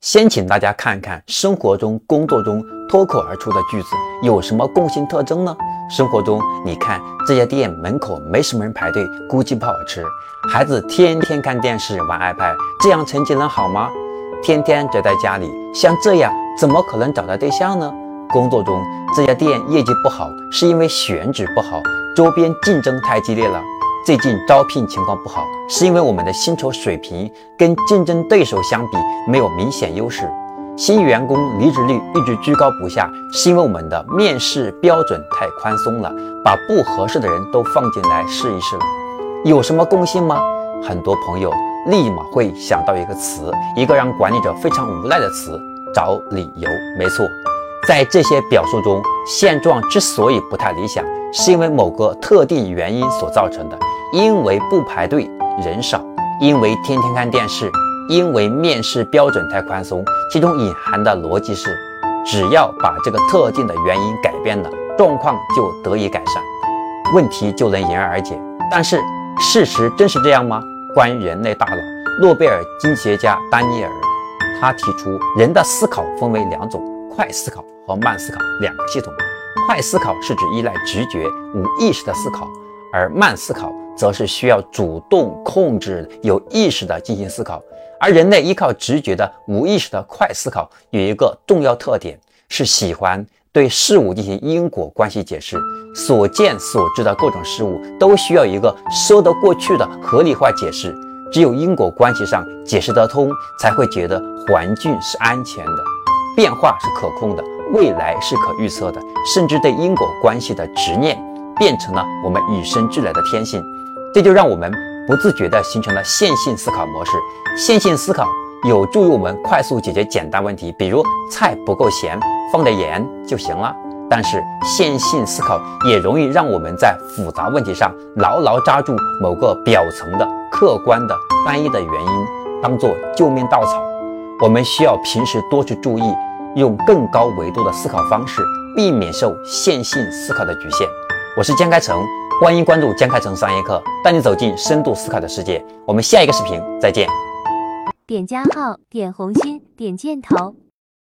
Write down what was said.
先请大家看看生活中、工作中脱口而出的句子有什么共性特征呢？生活中，你看这家店门口没什么人排队，估计不好吃。孩子天天看电视、玩 iPad，这样成绩能好吗？天天宅在家里，像这样怎么可能找到对象呢？工作中，这家店业绩不好，是因为选址不好，周边竞争太激烈了。最近招聘情况不好，是因为我们的薪酬水平跟竞争对手相比没有明显优势。新员工离职率一直居高不下，是因为我们的面试标准太宽松了，把不合适的人都放进来试一试。有什么共性吗？很多朋友立马会想到一个词，一个让管理者非常无奈的词——找理由。没错。在这些表述中，现状之所以不太理想，是因为某个特定原因所造成的。因为不排队人少，因为天天看电视，因为面试标准太宽松。其中隐含的逻辑是，只要把这个特定的原因改变了，状况就得以改善，问题就能迎刃而解。但是事实真是这样吗？关于人类大脑，诺贝尔经济学家丹尼尔，他提出人的思考分为两种。快思考和慢思考两个系统，快思考是指依赖直觉、无意识的思考，而慢思考则是需要主动控制、有意识的进行思考。而人类依靠直觉的无意识的快思考有一个重要特点，是喜欢对事物进行因果关系解释。所见所知的各种事物都需要一个说得过去的合理化解释，只有因果关系上解释得通，才会觉得环境是安全的。变化是可控的，未来是可预测的，甚至对因果关系的执念变成了我们与生俱来的天性，这就让我们不自觉地形成了线性思考模式。线性思考有助于我们快速解决简单问题，比如菜不够咸，放点盐就行了。但是线性思考也容易让我们在复杂问题上牢牢抓住某个表层的客观的单一的原因，当做救命稻草。我们需要平时多去注意，用更高维度的思考方式，避免受线性思考的局限。我是江开成，欢迎关注江开成商业课，带你走进深度思考的世界。我们下一个视频再见。点加号，点红心，点箭头。